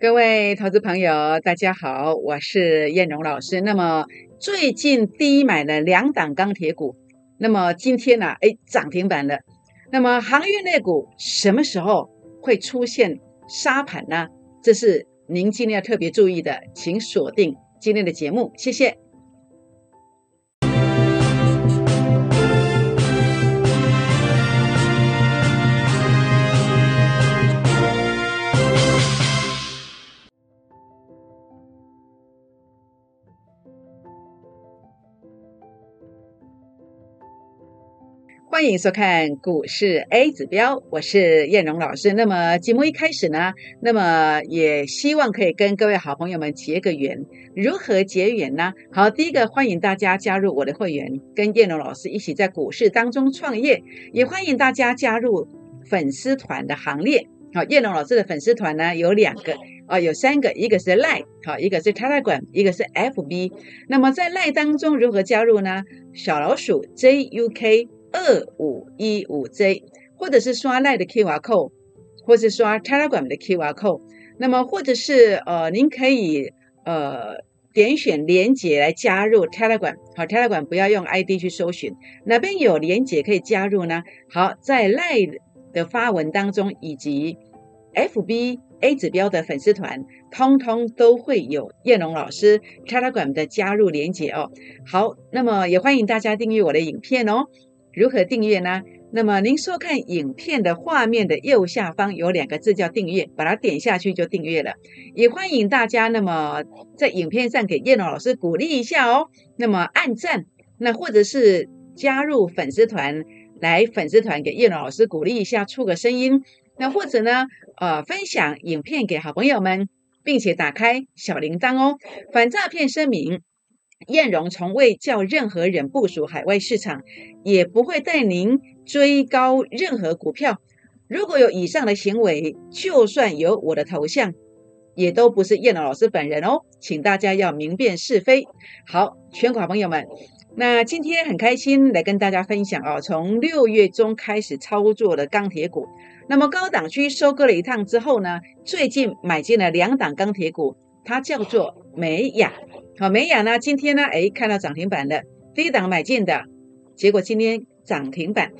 各位投资朋友，大家好，我是燕荣老师。那么最近低买了两档钢铁股，那么今天呢，哎，涨停板了。那么航运类股什么时候会出现沙盘呢？这是您今天要特别注意的，请锁定今天的节目，谢谢。欢迎收看股市 A 指标，我是燕荣老师。那么节目一开始呢，那么也希望可以跟各位好朋友们结个缘。如何结缘呢？好，第一个欢迎大家加入我的会员，跟燕荣老师一起在股市当中创业。也欢迎大家加入粉丝团的行列。好，燕荣老师的粉丝团呢有两个啊，有三个，一个是 Line，好，一个是 Telegram，一个是 FB。那么在 Line 当中如何加入呢？小老鼠 JUK。二五一五 J，或者是刷赖的 QR code，或是刷 Telegram 的 QR code，那么或者是呃，您可以呃点选连接来加入 Telegram，好，Telegram 不要用 ID 去搜寻，哪边有连接可以加入呢？好，在赖的发文当中以及 FB A 指标的粉丝团，通通都会有叶龙老师 Telegram 的加入连接哦。好，那么也欢迎大家订阅我的影片哦。如何订阅呢？那么您收看影片的画面的右下方有两个字叫订阅，把它点下去就订阅了。也欢迎大家，那么在影片上给叶龙老师鼓励一下哦。那么按赞，那或者是加入粉丝团，来粉丝团给叶龙老师鼓励一下，出个声音。那或者呢，呃，分享影片给好朋友们，并且打开小铃铛哦。反诈骗声明。燕荣从未叫任何人部署海外市场，也不会带您追高任何股票。如果有以上的行为，就算有我的头像，也都不是燕荣老师本人哦，请大家要明辨是非。好，全国朋友们，那今天很开心来跟大家分享哦，从六月中开始操作的钢铁股，那么高档区收割了一趟之后呢，最近买进了两档钢铁股，它叫做美雅。好，美雅呢？今天呢？哎，看到涨停板的低档买进的，结果今天涨停板。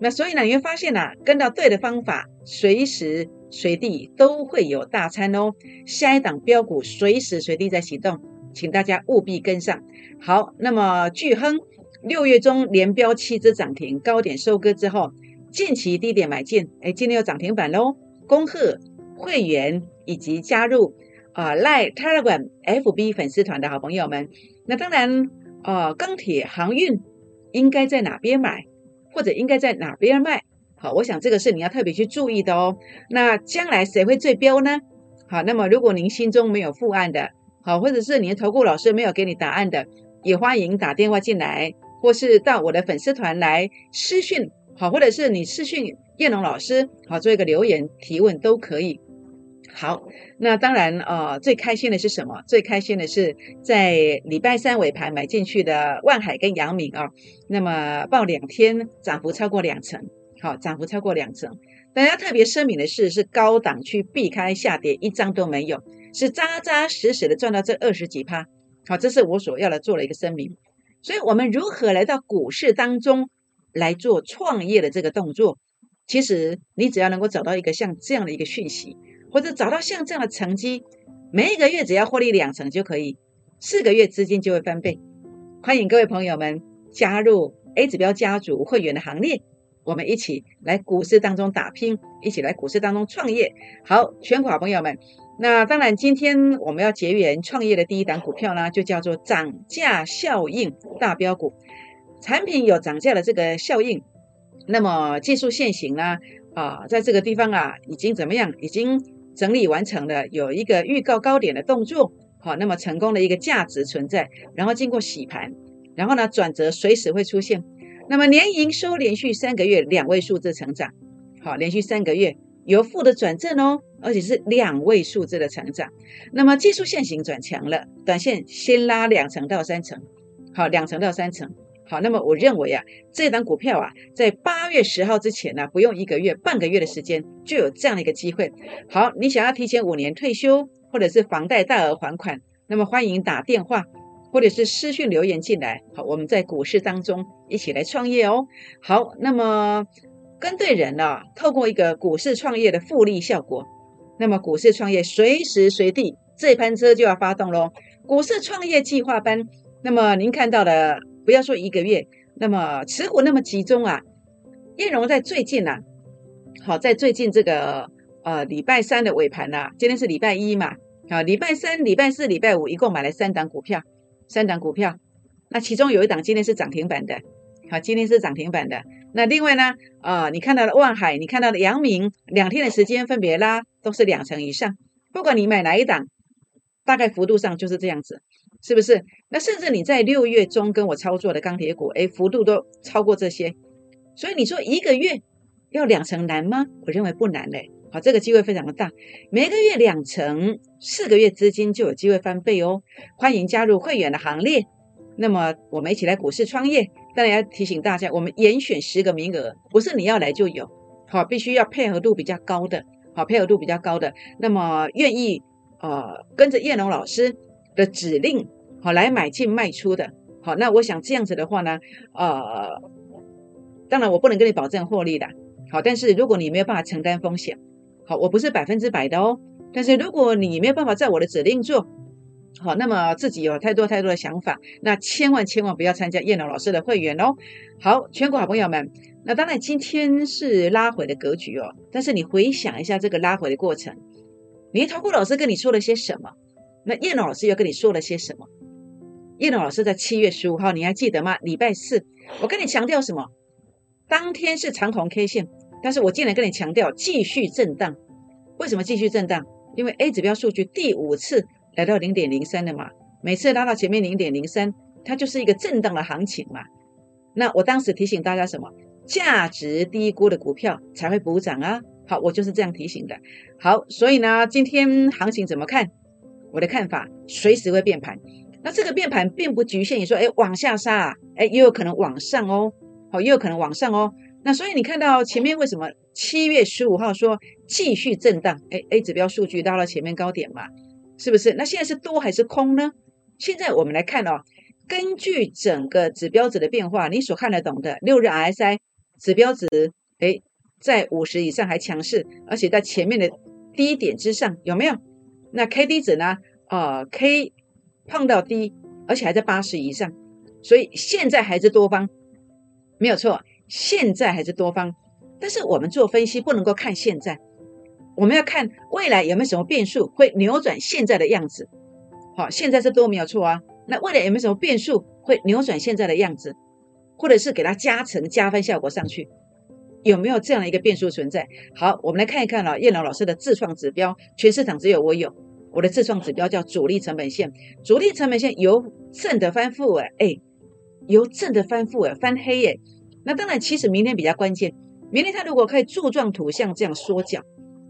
那所以呢，你会发现呐，跟到对的方法，随时随地都会有大餐哦。下一档标股随时随地在启动，请大家务必跟上。好，那么巨亨六月中连标七只涨停，高点收割之后，近期低点买进，哎，今天又涨停板喽。恭贺会员以及加入。啊，赖 Telegram FB 粉丝团的好朋友们，那当然，啊，钢铁航运应该在哪边买，或者应该在哪边卖？好，我想这个是你要特别去注意的哦。那将来谁会最标呢？好，那么如果您心中没有复案的，好，或者是您投顾老师没有给你答案的，也欢迎打电话进来，或是到我的粉丝团来私讯，好，或者是你私讯叶龙老师，好，做一个留言提问都可以。好，那当然，呃，最开心的是什么？最开心的是在礼拜三尾盘买进去的万海跟阳明啊，那么报两天涨幅超过两成，好，涨幅超过两成。大家特别声明的是，是高档去避开下跌，一张都没有，是扎扎实实的赚到这二十几趴。好，这是我所要的做了一个声明。所以，我们如何来到股市当中来做创业的这个动作？其实，你只要能够找到一个像这样的一个讯息。或者找到像这样的成绩，每一个月只要获利两成就可以，四个月资金就会翻倍。欢迎各位朋友们加入 A 指标家族会员的行列，我们一起来股市当中打拼，一起来股市当中创业。好，全国好朋友们，那当然今天我们要结缘创业的第一档股票呢，就叫做涨价效应大标股，产品有涨价的这个效应，那么技术现行呢，啊，在这个地方啊，已经怎么样？已经。整理完成了，有一个预告高点的动作，好，那么成功的一个价值存在，然后经过洗盘，然后呢转折随时会出现，那么年营收连续三个月两位数字成长，好，连续三个月由负的转正哦，而且是两位数字的成长，那么技术线型转强了，短线先拉两层到三层，好，两层到三层，好，那么我认为啊，这档股票啊，在八月十号之前呢，不用一个月、半个月的时间，就有这样的一个机会。好，你想要提前五年退休，或者是房贷大额还款，那么欢迎打电话，或者是私讯留言进来。好，我们在股市当中一起来创业哦。好，那么跟对人了，透过一个股市创业的复利效果，那么股市创业随时随地这班车就要发动喽。股市创业计划班，那么您看到的。不要说一个月，那么持股那么集中啊？燕荣在最近呐，好，在最近这个呃礼拜三的尾盘呐，今天是礼拜一嘛，好，礼拜三、礼拜四、礼拜五一共买了三档股票，三档股票，那其中有一档今天是涨停板的，好，今天是涨停板的。那另外呢，啊，你看到了万海，你看到了阳明，两天的时间分别拉都是两成以上，不管你买哪一档，大概幅度上就是这样子。是不是？那甚至你在六月中跟我操作的钢铁股，哎，幅度都超过这些。所以你说一个月要两成难吗？我认为不难嘞。好，这个机会非常的大，每个月两成，四个月资金就有机会翻倍哦。欢迎加入会员的行列。那么我们一起来股市创业。当然要提醒大家，我们严选十个名额，不是你要来就有。好，必须要配合度比较高的，好，配合度比较高的。那么愿意呃跟着叶龙老师。的指令好来买进卖出的，好，那我想这样子的话呢，呃，当然我不能跟你保证获利的，好，但是如果你没有办法承担风险，好，我不是百分之百的哦，但是如果你没有办法在我的指令做，好，那么自己有太多太多的想法，那千万千万不要参加叶龙老师的会员哦。好，全国好朋友们，那当然今天是拉回的格局哦，但是你回想一下这个拉回的过程，你投顾老师跟你说了些什么？那叶老师又跟你说了些什么？叶老师在七月十五号，你还记得吗？礼拜四，我跟你强调什么？当天是长红 K 线，但是我竟然跟你强调继续震荡。为什么继续震荡？因为 A 指标数据第五次来到零点零三了嘛，每次拉到前面零点零三，它就是一个震荡的行情嘛。那我当时提醒大家什么？价值低估的股票才会补涨啊。好，我就是这样提醒的。好，所以呢，今天行情怎么看？我的看法随时会变盘，那这个变盘并不局限于说，哎，往下杀啊，哎，也有可能往上哦，好，也有可能往上哦。那所以你看到前面为什么七月十五号说继续震荡？哎，A 指标数据到了前面高点嘛，是不是？那现在是多还是空呢？现在我们来看哦，根据整个指标值的变化，你所看得懂的六日 RSI 指标值，哎，在五十以上还强势，而且在前面的低点之上，有没有？那 K D 值呢？呃，K 碰到低，而且还在八十以上，所以现在还是多方，没有错，现在还是多方。但是我们做分析不能够看现在，我们要看未来有没有什么变数会扭转现在的样子。好，现在是多没有错啊。那未来有没有什么变数会扭转现在的样子，或者是给它加成加分效果上去？有没有这样的一个变数存在？好，我们来看一看了叶老老师的自创指标，全市场只有我有。我的自创指标叫主力成本线，主力成本线由正的翻负哎，由正的翻负哎，翻黑耶。那当然，其实明天比较关键，明天它如果可以柱状图像这样缩小，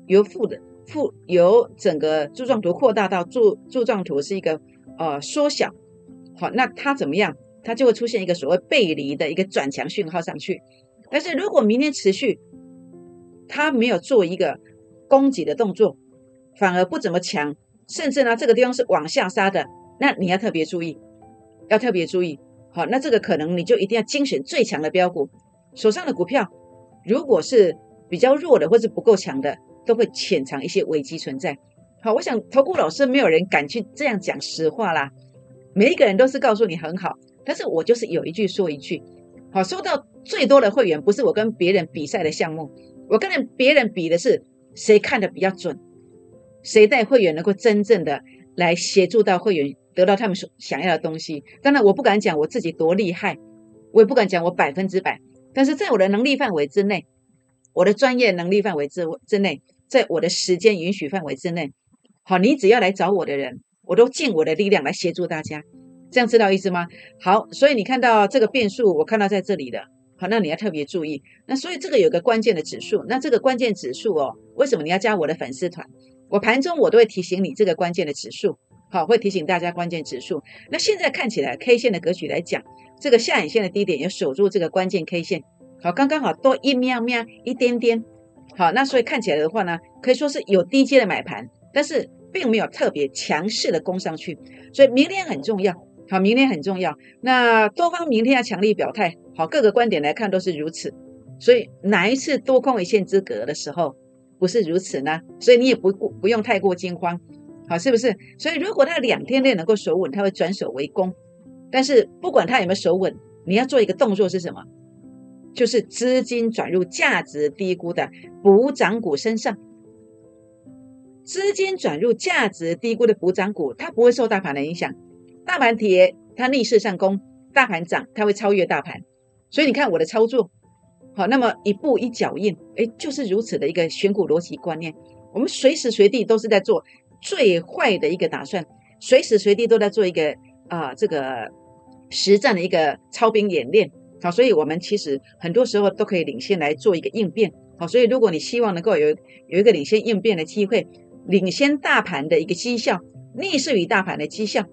由负的负由整个柱状图扩大到柱柱状图是一个呃缩小，好，那它怎么样？它就会出现一个所谓背离的一个转强讯号上去。但是如果明天持续，它没有做一个攻击的动作，反而不怎么强，甚至呢这个地方是往下杀的，那你要特别注意，要特别注意。好，那这个可能你就一定要精选最强的标股，手上的股票如果是比较弱的或是不够强的，都会潜藏一些危机存在。好，我想投顾老师没有人敢去这样讲实话啦，每一个人都是告诉你很好，但是我就是有一句说一句。好，收到最多的会员不是我跟别人比赛的项目，我跟别人比的是谁看的比较准，谁带会员能够真正的来协助到会员得到他们所想要的东西。当然，我不敢讲我自己多厉害，我也不敢讲我百分之百，但是在我的能力范围之内，我的专业能力范围之之内，在我的时间允许范围之内，好，你只要来找我的人，我都尽我的力量来协助大家。这样知道意思吗？好，所以你看到这个变数，我看到在这里的，好，那你要特别注意。那所以这个有个关键的指数，那这个关键指数哦，为什么你要加我的粉丝团？我盘中我都会提醒你这个关键的指数，好，会提醒大家关键指数。那现在看起来 K 线的格局来讲，这个下影线的低点也守住这个关键 K 线，好，刚刚好多一喵喵一点点，好，那所以看起来的话呢，可以说是有低阶的买盘，但是并没有特别强势的攻上去，所以明天很重要，好，明天很重要，那多方明天要强力表态，好，各个观点来看都是如此，所以哪一次多空一线之隔的时候不是如此呢？所以你也不过不用太过惊慌。好，是不是？所以如果它两天内能够守稳，它会转守为攻。但是不管它有没有守稳，你要做一个动作是什么？就是资金转入价值低估的补涨股身上。资金转入价值低估的补涨股，它不会受大盘的影响。大盘跌，它逆势上攻；大盘涨，它会超越大盘。所以你看我的操作，好，那么一步一脚印，哎，就是如此的一个选股逻辑观念。我们随时随地都是在做。最坏的一个打算，随时随地都在做一个啊，这个实战的一个操兵演练。好，所以我们其实很多时候都可以领先来做一个应变。好，所以如果你希望能够有有一个领先应变的机会，领先大盘的一个绩效，逆势于大盘的绩效，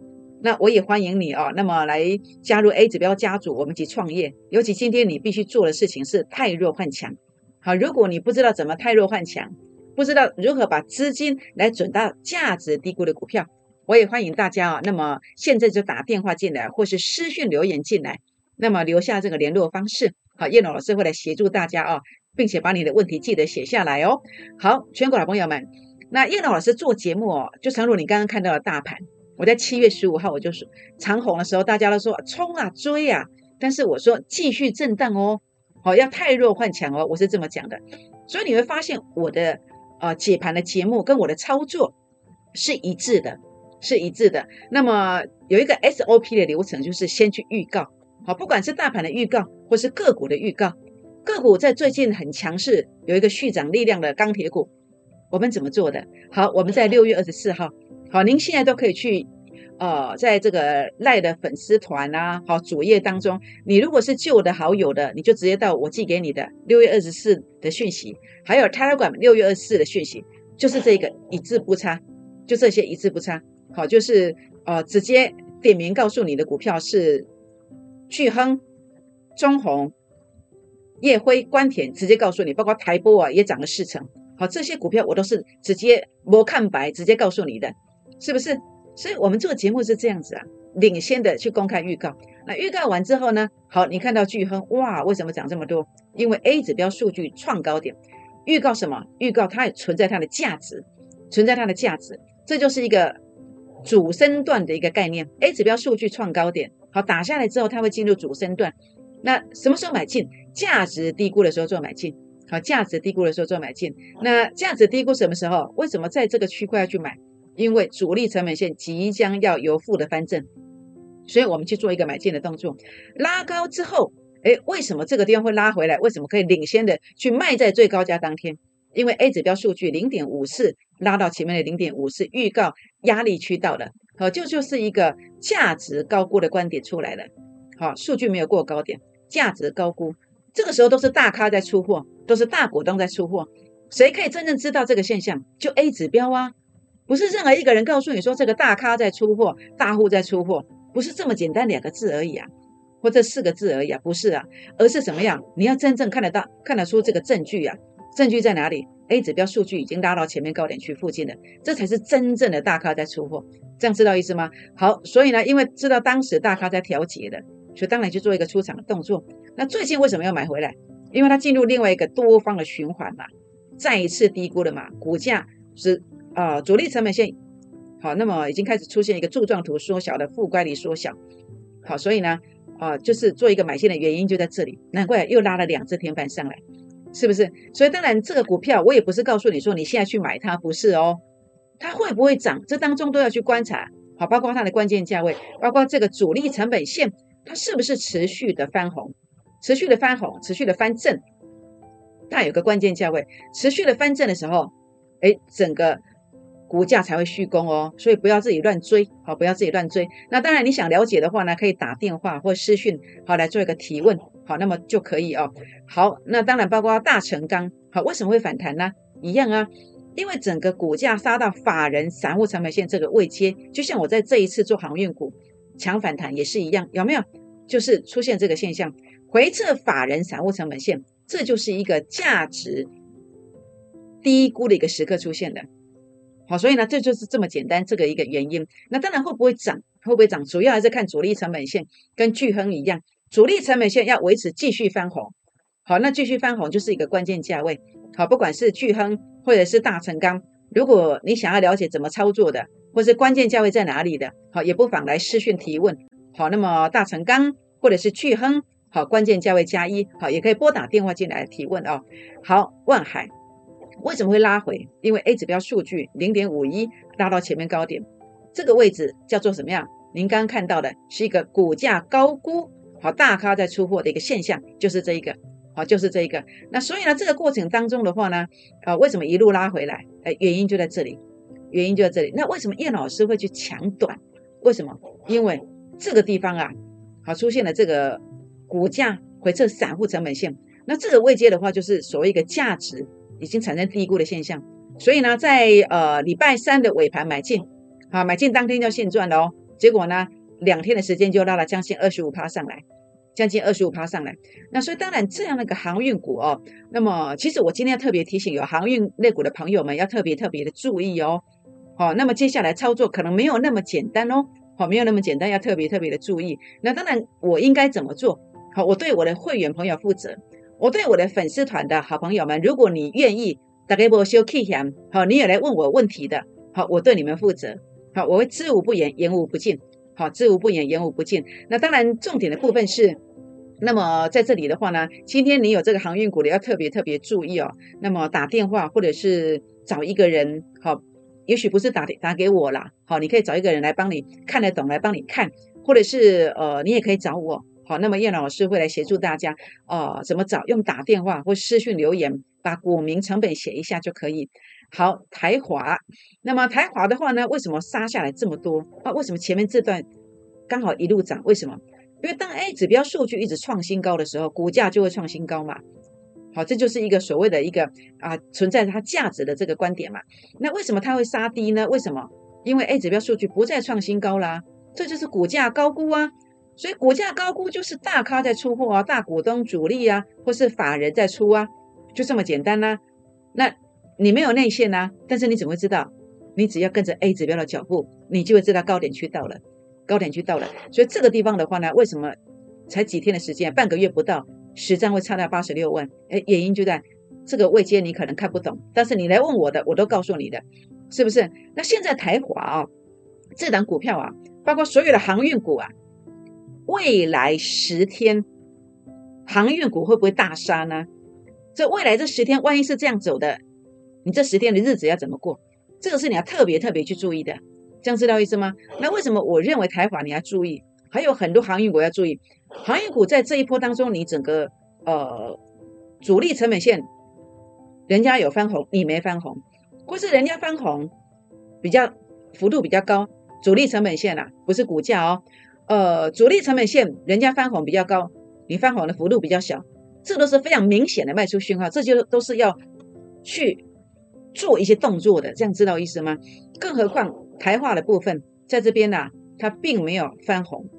那我也欢迎你哦。那么来加入 A 指标家族，我们一起创业。尤其今天你必须做的事情是太弱换强。好，如果你不知道怎么太弱换强。不知道如何把资金来转到价值低估的股票，我也欢迎大家啊。那么现在就打电话进来，或是私讯留言进来，那么留下这个联络方式。好，叶龙老师会来协助大家哦，并且把你的问题记得写下来哦。好，全国的朋友们，那叶龙老师做节目哦，就诚如你刚刚看到的大盘，我在七月十五号我就说长红的时候，大家都说冲啊追啊，但是我说继续震荡哦，好要太弱换强哦，我是这么讲的。所以你会发现我的。啊，解盘的节目跟我的操作是一致的，是一致的。那么有一个 SOP 的流程，就是先去预告，好，不管是大盘的预告，或是个股的预告，个股在最近很强势，有一个续涨力量的钢铁股，我们怎么做的？好，我们在六月二十四号，好，您现在都可以去。呃，在这个赖的粉丝团啊，好主页当中，你如果是旧的好友的，你就直接到我寄给你的六月二十四的讯息，还有 Telegram 六月二十四的讯息，就是这个一字不差，就这些一字不差。好，就是呃直接点名告诉你的股票是巨亨、中红、叶辉、关田，直接告诉你，包括台波啊也涨了四成。好，这些股票我都是直接摸看白，直接告诉你的，是不是？所以我们做节目是这样子啊，领先的去公开预告。那预告完之后呢？好，你看到巨亨哇，为什么涨这么多？因为 A 指标数据创高点，预告什么？预告它也存在它的价值，存在它的价值，这就是一个主升段的一个概念。A 指标数据创高点，好打下来之后，它会进入主升段。那什么时候买进？价值低估的时候做买进。好，价值低估的时候做买进。那价值低估什么时候？为什么在这个区块要去买？因为主力成本线即将要由负的翻正，所以我们去做一个买进的动作。拉高之后，哎，为什么这个地方会拉回来？为什么可以领先的去卖在最高价当天？因为 A 指标数据零点五四拉到前面的零点五四，预告压力区到了，好，就就是一个价值高估的观点出来了。好，数据没有过高点，价值高估，这个时候都是大咖在出货，都是大股东在出货。谁可以真正知道这个现象？就 A 指标啊。不是任何一个人告诉你说这个大咖在出货，大户在出货，不是这么简单两个字而已啊，或这四个字而已啊，不是啊，而是怎么样？你要真正看得到、看得出这个证据啊，证据在哪里？A 指标数据已经拉到前面高点区附近了，这才是真正的大咖在出货，这样知道意思吗？好，所以呢，因为知道当时大咖在调节的，所以当然就做一个出场的动作。那最近为什么要买回来？因为它进入另外一个多方的循环嘛，再一次低估了嘛，股价是。啊，主力成本线好，那么已经开始出现一个柱状图缩小的负乖离缩小，好，所以呢，啊，就是做一个买线的原因就在这里，难怪又拉了两只天板上来，是不是？所以当然这个股票我也不是告诉你说你现在去买它，不是哦，它会不会涨？这当中都要去观察，好，包括它的关键价位，包括这个主力成本线它是不是持续的翻红，持续的翻红，持续的翻正，它有个关键价位，持续的翻正的时候，哎，整个。股价才会续攻哦，所以不要自己乱追，好，不要自己乱追。那当然，你想了解的话呢，可以打电话或私讯，好来做一个提问，好，那么就可以哦。好，那当然包括大成钢，好，为什么会反弹呢？一样啊，因为整个股价杀到法人散户成本线这个位阶，就像我在这一次做航运股强反弹也是一样，有没有？就是出现这个现象，回撤法人散户成本线，这就是一个价值低估的一个时刻出现的。好，所以呢，这就是这么简单这个一个原因。那当然会不会涨，会不会涨，主要还是看主力成本线跟巨亨一样，主力成本线要维持继续翻红。好，那继续翻红就是一个关键价位。好，不管是巨亨或者是大成钢，如果你想要了解怎么操作的，或是关键价位在哪里的，好，也不妨来私讯提问。好，那么大成钢或者是巨亨，好，关键价位加一，好，也可以拨打电话进来提问哦。好，万海。为什么会拉回？因为 A 指标数据零点五一拉到前面高点，这个位置叫做什么样？您刚刚看到的是一个股价高估，好大咖在出货的一个现象，就是这一个，好就是这一个。那所以呢，这个过程当中的话呢，呃，为什么一路拉回来？哎，原因就在这里，原因就在这里。那为什么叶老师会去抢短？为什么？因为这个地方啊，好出现了这个股价回撤散户成本线，那这个位阶的话，就是所谓一个价值。已经产生低估的现象，所以呢，在呃礼拜三的尾盘买进，好买进当天就现赚了哦。结果呢，两天的时间就拉了将近二十五趴上来，将近二十五趴上来。那所以当然这样的一个航运股哦，那么其实我今天要特别提醒有航运类股的朋友们要特别特别的注意哦。好，那么接下来操作可能没有那么简单哦，好，没有那么简单，要特别特别的注意。那当然我应该怎么做？好，我对我的会员朋友负责。我对我的粉丝团的好朋友们，如果你愿意打给我修 K 线，好，你也来问我问题的，好，我对你们负责，好，我会知无不言，言无不尽，好，知无不言，言无不尽。那当然，重点的部分是，那么在这里的话呢，今天你有这个航运股的，要特别特别注意哦。那么打电话或者是找一个人，好，也许不是打打给我啦，好，你可以找一个人来帮你看得懂，来帮你看，或者是呃，你也可以找我。好，那么叶老师会来协助大家，哦，怎么找？用打电话或私讯留言，把股民成本写一下就可以。好，台华，那么台华的话呢，为什么杀下来这么多？啊，为什么前面这段刚好一路涨？为什么？因为当 A 指标数据一直创新高的时候，股价就会创新高嘛。好，这就是一个所谓的一个啊存在它价值的这个观点嘛。那为什么它会杀低呢？为什么？因为 A 指标数据不再创新高啦，这就是股价高估啊。所以股价高估就是大咖在出货啊，大股东主力啊，或是法人在出啊，就这么简单啦。那你没有内线呐，但是你怎么会知道？你只要跟着 A 指标的脚步，你就会知道高点区到了，高点区到了。所以这个地方的话呢，为什么才几天的时间，半个月不到，实战会差到八十六万？哎，原因就在这个位阶，你可能看不懂，但是你来问我的，我都告诉你的，是不是？那现在台华啊，这档股票啊，包括所有的航运股啊。未来十天航运股会不会大杀呢？这未来这十天，万一是这样走的，你这十天的日子要怎么过？这个是你要特别特别去注意的，这样知道意思吗？那为什么我认为台法你要注意？还有很多航运股要注意，航运股在这一波当中，你整个呃主力成本线，人家有翻红，你没翻红，或是人家翻红比较幅度比较高，主力成本线啊，不是股价哦。呃，主力成本线人家翻红比较高，你翻红的幅度比较小，这都是非常明显的卖出讯号，这就都是要去做一些动作的，这样知道意思吗？更何况台化的部分在这边呢，它并没有翻红，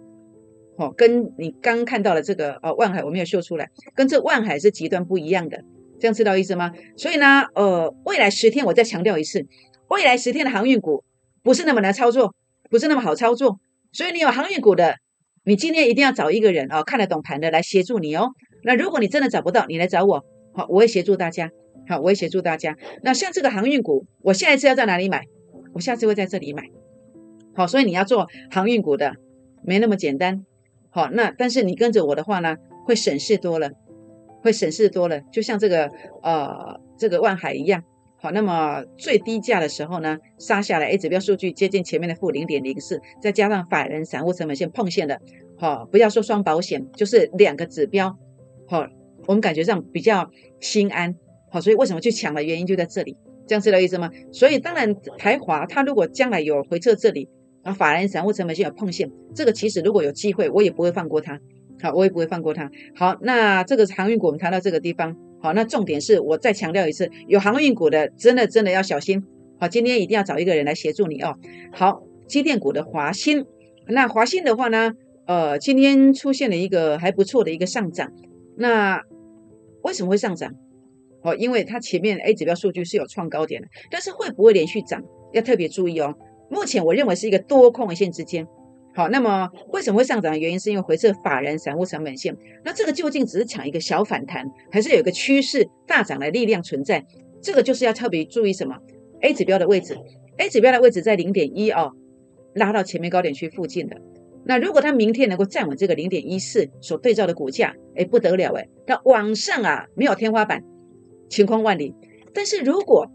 哦，跟你刚看到的这个呃万海我没有秀出来，跟这万海是极端不一样的，这样知道意思吗？所以呢，呃，未来十天我再强调一次，未来十天的航运股不是那么难操作，不是那么好操作。所以你有航运股的，你今天一定要找一个人哦，看得懂盘的来协助你哦。那如果你真的找不到，你来找我，好，我会协助大家，好，我会协助大家。那像这个航运股，我下一次要在哪里买？我下次会在这里买。好，所以你要做航运股的，没那么简单。好，那但是你跟着我的话呢，会省事多了，会省事多了。就像这个呃，这个万海一样。好，那么最低价的时候呢，杀下来，A 指标数据接近前面的负零点零四，再加上法人散户成本线碰线的，好，不要说双保险，就是两个指标，好，我们感觉上比较心安，好，所以为什么去抢的原因就在这里，这样知道意思吗？所以当然台华它如果将来有回撤这里，啊，法人散户成本线有碰线，这个其实如果有机会，我也不会放过它，好，我也不会放过它。好，那这个航运股我们谈到这个地方。好，那重点是我再强调一次，有航运股的真的真的要小心。好，今天一定要找一个人来协助你哦。好，机电股的华兴，那华兴的话呢，呃，今天出现了一个还不错的一个上涨，那为什么会上涨？哦，因为它前面 A 指标数据是有创高点的，但是会不会连续涨，要特别注意哦。目前我认为是一个多空一线之间。好，那么为什么会上涨的原因，是因为回撤法人散户成本线。那这个究竟只是抢一个小反弹，还是有一个趋势大涨的力量存在？这个就是要特别注意什么？A 指标的位置，A 指标的位置在零点一哦，拉到前面高点区附近的。那如果它明天能够站稳这个零点一四所对照的股价，哎，不得了哎，它往上啊没有天花板，晴空万里。但是如果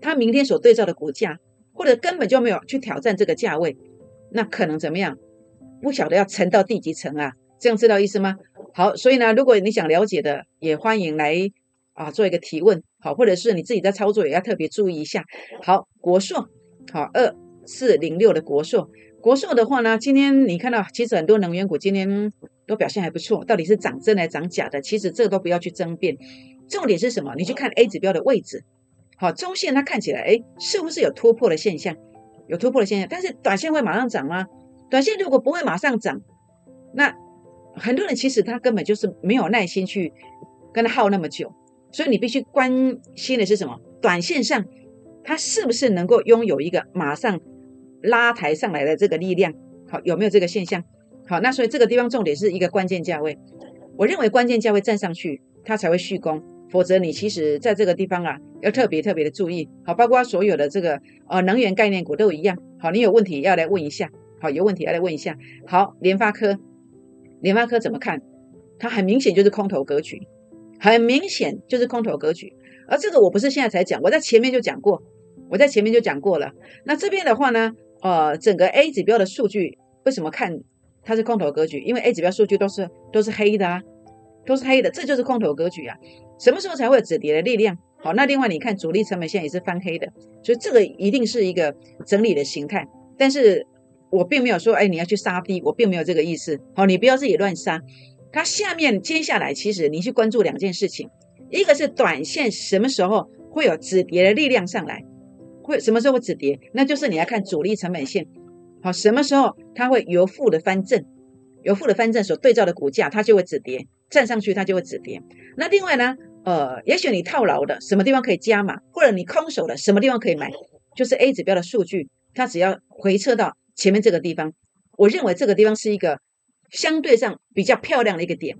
它明天所对照的股价，或者根本就没有去挑战这个价位，那可能怎么样？不晓得要沉到第几层啊？这样知道意思吗？好，所以呢，如果你想了解的，也欢迎来啊做一个提问，好，或者是你自己在操作也要特别注意一下。好，国硕，好，二四零六的国硕。国寿的话呢，今天你看到，其实很多能源股今天都表现还不错。到底是涨真还是涨假的？其实这个都不要去争辩。重点是什么？你去看 A 指标的位置，好，中线它看起来，哎，是不是有突破的现象？有突破的现象。但是短线会马上涨吗？短线如果不会马上涨，那很多人其实他根本就是没有耐心去跟他耗那么久。所以你必须关心的是什么？短线上它是不是能够拥有一个马上？拉抬上来的这个力量，好有没有这个现象？好，那所以这个地方重点是一个关键价位。我认为关键价位站上去，它才会续攻，否则你其实在这个地方啊，要特别特别的注意。好，包括所有的这个呃能源概念股都一样。好，你有问题要来问一下。好，有问题要来问一下。好，联发科，联发科怎么看？它很明显就是空头格局，很明显就是空头格局。而这个我不是现在才讲，我在前面就讲过，我在前面就讲过了。那这边的话呢？呃，整个 A 指标的数据为什么看它是空头格局？因为 A 指标数据都是都是黑的啊，都是黑的，这就是空头格局啊。什么时候才会有止跌的力量？好，那另外你看主力成本线也是翻黑的，所以这个一定是一个整理的形态。但是我并没有说，哎，你要去杀低，我并没有这个意思。好，你不要自己乱杀。它下面接下来其实你去关注两件事情，一个是短线什么时候会有止跌的力量上来。会什么时候会止跌？那就是你要看主力成本线，好，什么时候它会由负的翻正，由负的翻正所对照的股价，它就会止跌，站上去它就会止跌。那另外呢，呃，也许你套牢的什么地方可以加码，或者你空手的什么地方可以买，就是 A 指标的数据，它只要回撤到前面这个地方，我认为这个地方是一个相对上比较漂亮的一个点，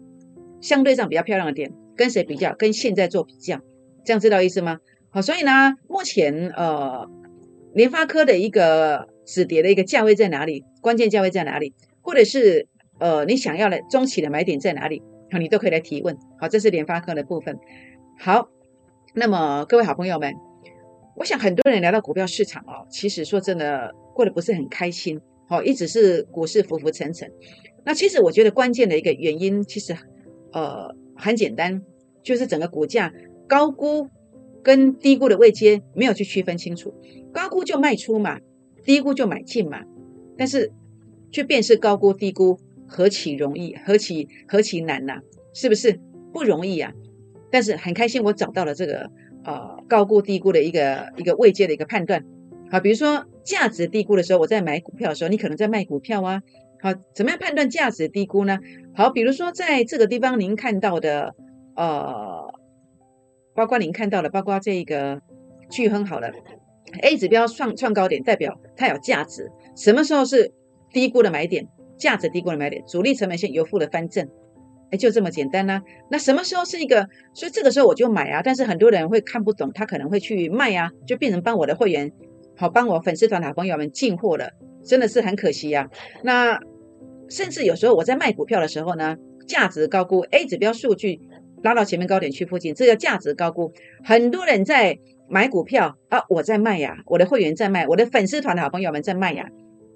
相对上比较漂亮的点，跟谁比较？跟现在做比较，这样知道意思吗？好，所以呢，目前呃，联发科的一个止跌的一个价位在哪里？关键价位在哪里？或者是呃，你想要的中期的买点在哪里？你都可以来提问。好，这是联发科的部分。好，那么各位好朋友们，我想很多人来到股票市场哦，其实说真的，过得不是很开心。好，一直是股市浮浮沉沉。那其实我觉得关键的一个原因，其实呃很简单，就是整个股价高估。跟低估的位阶没有去区分清楚，高估就卖出嘛，低估就买进嘛。但是去辨识高估低估何其容易，何其何其难呐，是不是不容易啊？但是很开心，我找到了这个呃高估低估的一个一个位阶的一个判断。好，比如说价值低估的时候，我在买股票的时候，你可能在卖股票啊。好，怎么样判断价值低估呢？好，比如说在这个地方您看到的呃。包括您看到的，包括这个巨亨好了，A 指标创创高点，代表它有价值。什么时候是低估的买点？价值低估的买点，主力成本线由负的翻正，哎，就这么简单啦。那什么时候是一个？所以这个时候我就买啊。但是很多人会看不懂，他可能会去卖啊，就变成帮我的会员，好帮我粉丝团的好朋友们进货了，真的是很可惜啊。那甚至有时候我在卖股票的时候呢，价值高估 A 指标数据。拉到前面高点区附近，这叫价值高估。很多人在买股票啊，我在卖呀，我的会员在卖，我的粉丝团的好朋友们在卖呀，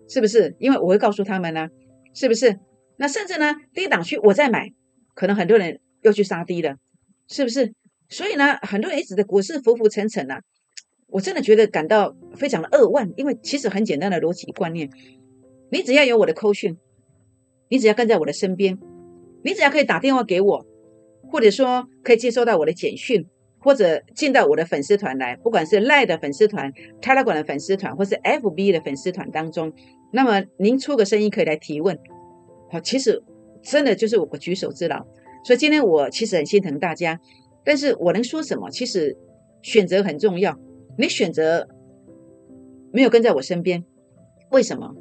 是不是？因为我会告诉他们呢，是不是？那甚至呢，低档区我在买，可能很多人又去杀低了，是不是？所以呢，很多人一直在股市浮浮沉沉呐，我真的觉得感到非常的扼腕，因为其实很简单的逻辑观念，你只要有我的扣讯，你只要跟在我的身边，你只要可以打电话给我。或者说可以接收到我的简讯，或者进到我的粉丝团来，不管是赖的粉丝团、泰拉馆的粉丝团，或是 FB 的粉丝团当中，那么您出个声音可以来提问，好，其实真的就是我举手之劳。所以今天我其实很心疼大家，但是我能说什么？其实选择很重要。你选择没有跟在我身边，为什么？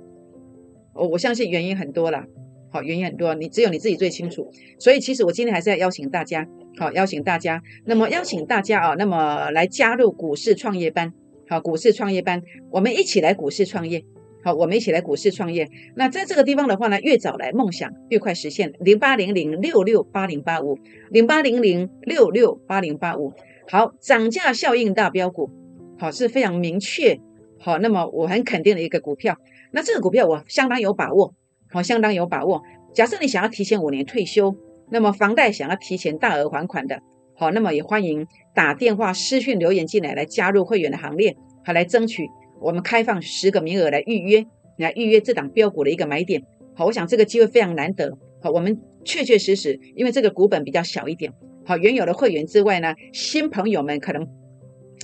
我我相信原因很多啦。好，原因很多，你只有你自己最清楚。所以其实我今天还是要邀请大家，好，邀请大家。那么邀请大家啊，那么来加入股市创业班。好，股市创业班，我们一起来股市创业。好，我们一起来股市创业。那在这个地方的话呢，越早来，梦想越快实现。零八零零六六八零八五，零八零零六六八零八五。好，涨价效应大标股，好是非常明确。好，那么我很肯定的一个股票。那这个股票我相当有把握。好，相当有把握。假设你想要提前五年退休，那么房贷想要提前大额还款的，好，那么也欢迎打电话、私讯留言进来，来加入会员的行列，好，来争取我们开放十个名额来预约，来预约这档标股的一个买点。好，我想这个机会非常难得。好，我们确确实实，因为这个股本比较小一点。好，原有的会员之外呢，新朋友们可能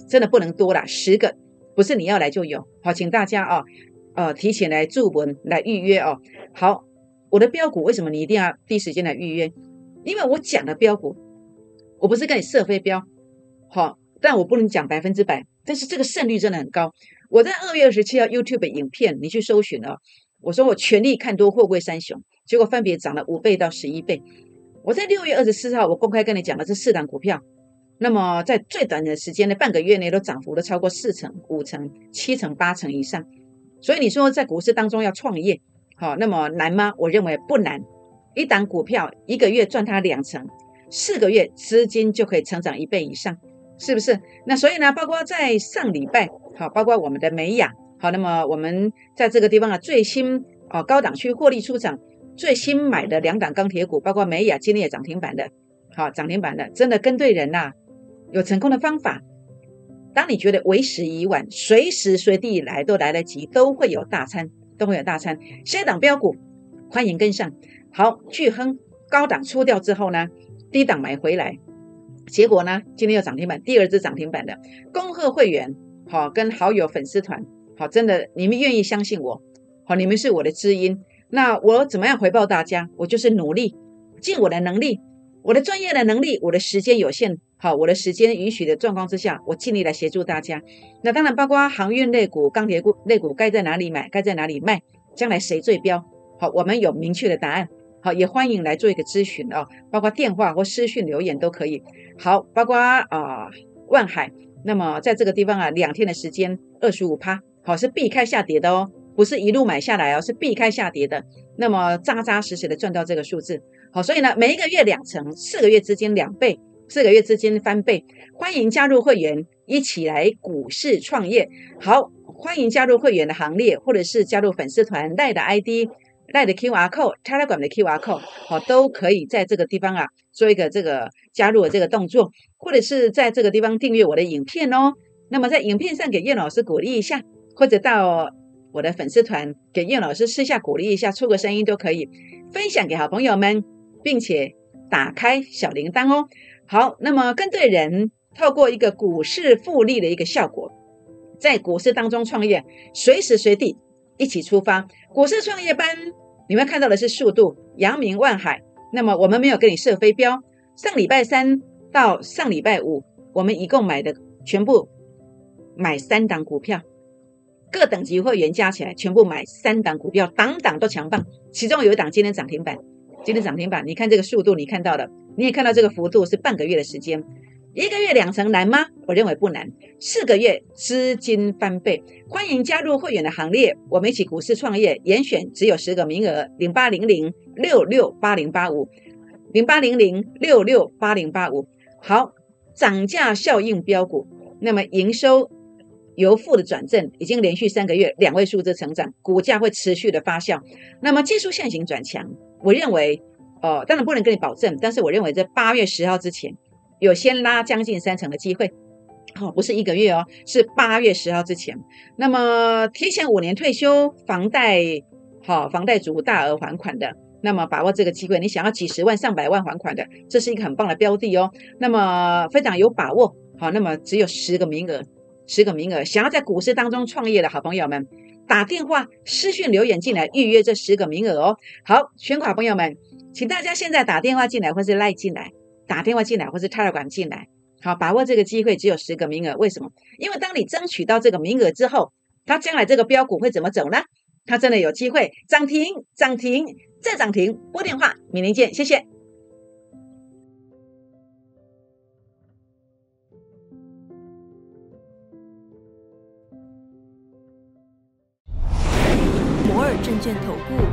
真的不能多了，十个不是你要来就有。好，请大家啊。呃，提前来注文来预约哦。好，我的标股为什么你一定要第一时间来预约？因为我讲的标股，我不是跟你设飞标，好，但我不能讲百分之百，但是这个胜率真的很高。我在二月二十七号 YouTube 影片，你去搜寻哦，我说我全力看多货柜三雄，结果分别涨了五倍到十一倍。我在六月二十四号，我公开跟你讲的这四档股票，那么在最短的时间的半个月内，都涨幅都超过四成、五成、七成、八成以上。所以你说在股市当中要创业，好，那么难吗？我认为不难。一档股票一个月赚它两成，四个月资金就可以成长一倍以上，是不是？那所以呢，包括在上礼拜，好，包括我们的美雅，好，那么我们在这个地方啊，最新哦高档区获利出场，最新买的两档钢铁股，包括美雅今天也涨停板的，好，涨停板的，真的跟对人呐，有成功的方法。当你觉得为时已晚，随时随地来都来得及，都会有大餐，都会有大餐。下档标股，欢迎跟上。好，巨亨高档出掉之后呢，低档买回来，结果呢，今天又涨停板，第二只涨停板的恭贺会员，好，跟好友粉丝团，好，真的你们愿意相信我，好，你们是我的知音。那我怎么样回报大家？我就是努力，尽我的能力。我的专业的能力，我的时间有限，好，我的时间允许的状况之下，我尽力来协助大家。那当然包括航运类股、钢铁股类股，该在哪里买，该在哪里卖，将来谁最标，好，我们有明确的答案。好，也欢迎来做一个咨询哦，包括电话或私讯留言都可以。好，包括啊万海，那么在这个地方啊，两天的时间二十五趴，好是避开下跌的哦，不是一路买下来哦，是避开下跌的。那么扎扎实实的赚到这个数字。好，所以呢，每一个月两成，四个月之间两倍，四个月资金翻倍，欢迎加入会员，一起来股市创业。好，欢迎加入会员的行列，或者是加入粉丝团赖的 ID、赖的 QR code、Telegram 的 QR code，好，都可以在这个地方啊做一个这个加入的这个动作，或者是在这个地方订阅我的影片哦。那么在影片上给叶老师鼓励一下，或者到我的粉丝团给叶老师私下鼓励一下，出个声音都可以，分享给好朋友们。并且打开小铃铛哦。好，那么跟对人，透过一个股市复利的一个效果，在股市当中创业，随时随地一起出发。股市创业班，你们看到的是速度扬名万海。那么我们没有给你设飞镖。上礼拜三到上礼拜五，我们一共买的全部买三档股票，各等级会员加起来全部买三档股票，档档都强棒。其中有一档今天涨停板。今天涨停板，你看这个速度，你看到了，你也看到这个幅度是半个月的时间，一个月两成难吗？我认为不难，四个月资金翻倍，欢迎加入会员的行列，我们一起股市创业，严选只有十个名额，零八零零六六八零八五，零八零零六六八零八五，好，涨价效应标股，那么营收由负的转正，已经连续三个月两位数字成长，股价会持续的发酵，那么技术线型转强。我认为，哦，当然不能跟你保证，但是我认为在八月十号之前，有先拉将近三成的机会，好，不是一个月哦，是八月十号之前。那么提前五年退休，房贷好，房贷足大额还款的，那么把握这个机会，你想要几十万、上百万还款的，这是一个很棒的标的哦。那么非常有把握，好，那么只有十个名额，十个名额，想要在股市当中创业的好朋友们，打电话、私讯留言进来预约这十个名额哦。好，全款朋友们，请大家现在打电话进来，或是赖进来，打电话进来，或是 Telegram 进来。好，把握这个机会，只有十个名额。为什么？因为当你争取到这个名额之后，它将来这个标股会怎么走呢？它真的有机会涨停、涨停再涨停。拨电话，明天见，谢谢。摩尔证券投顾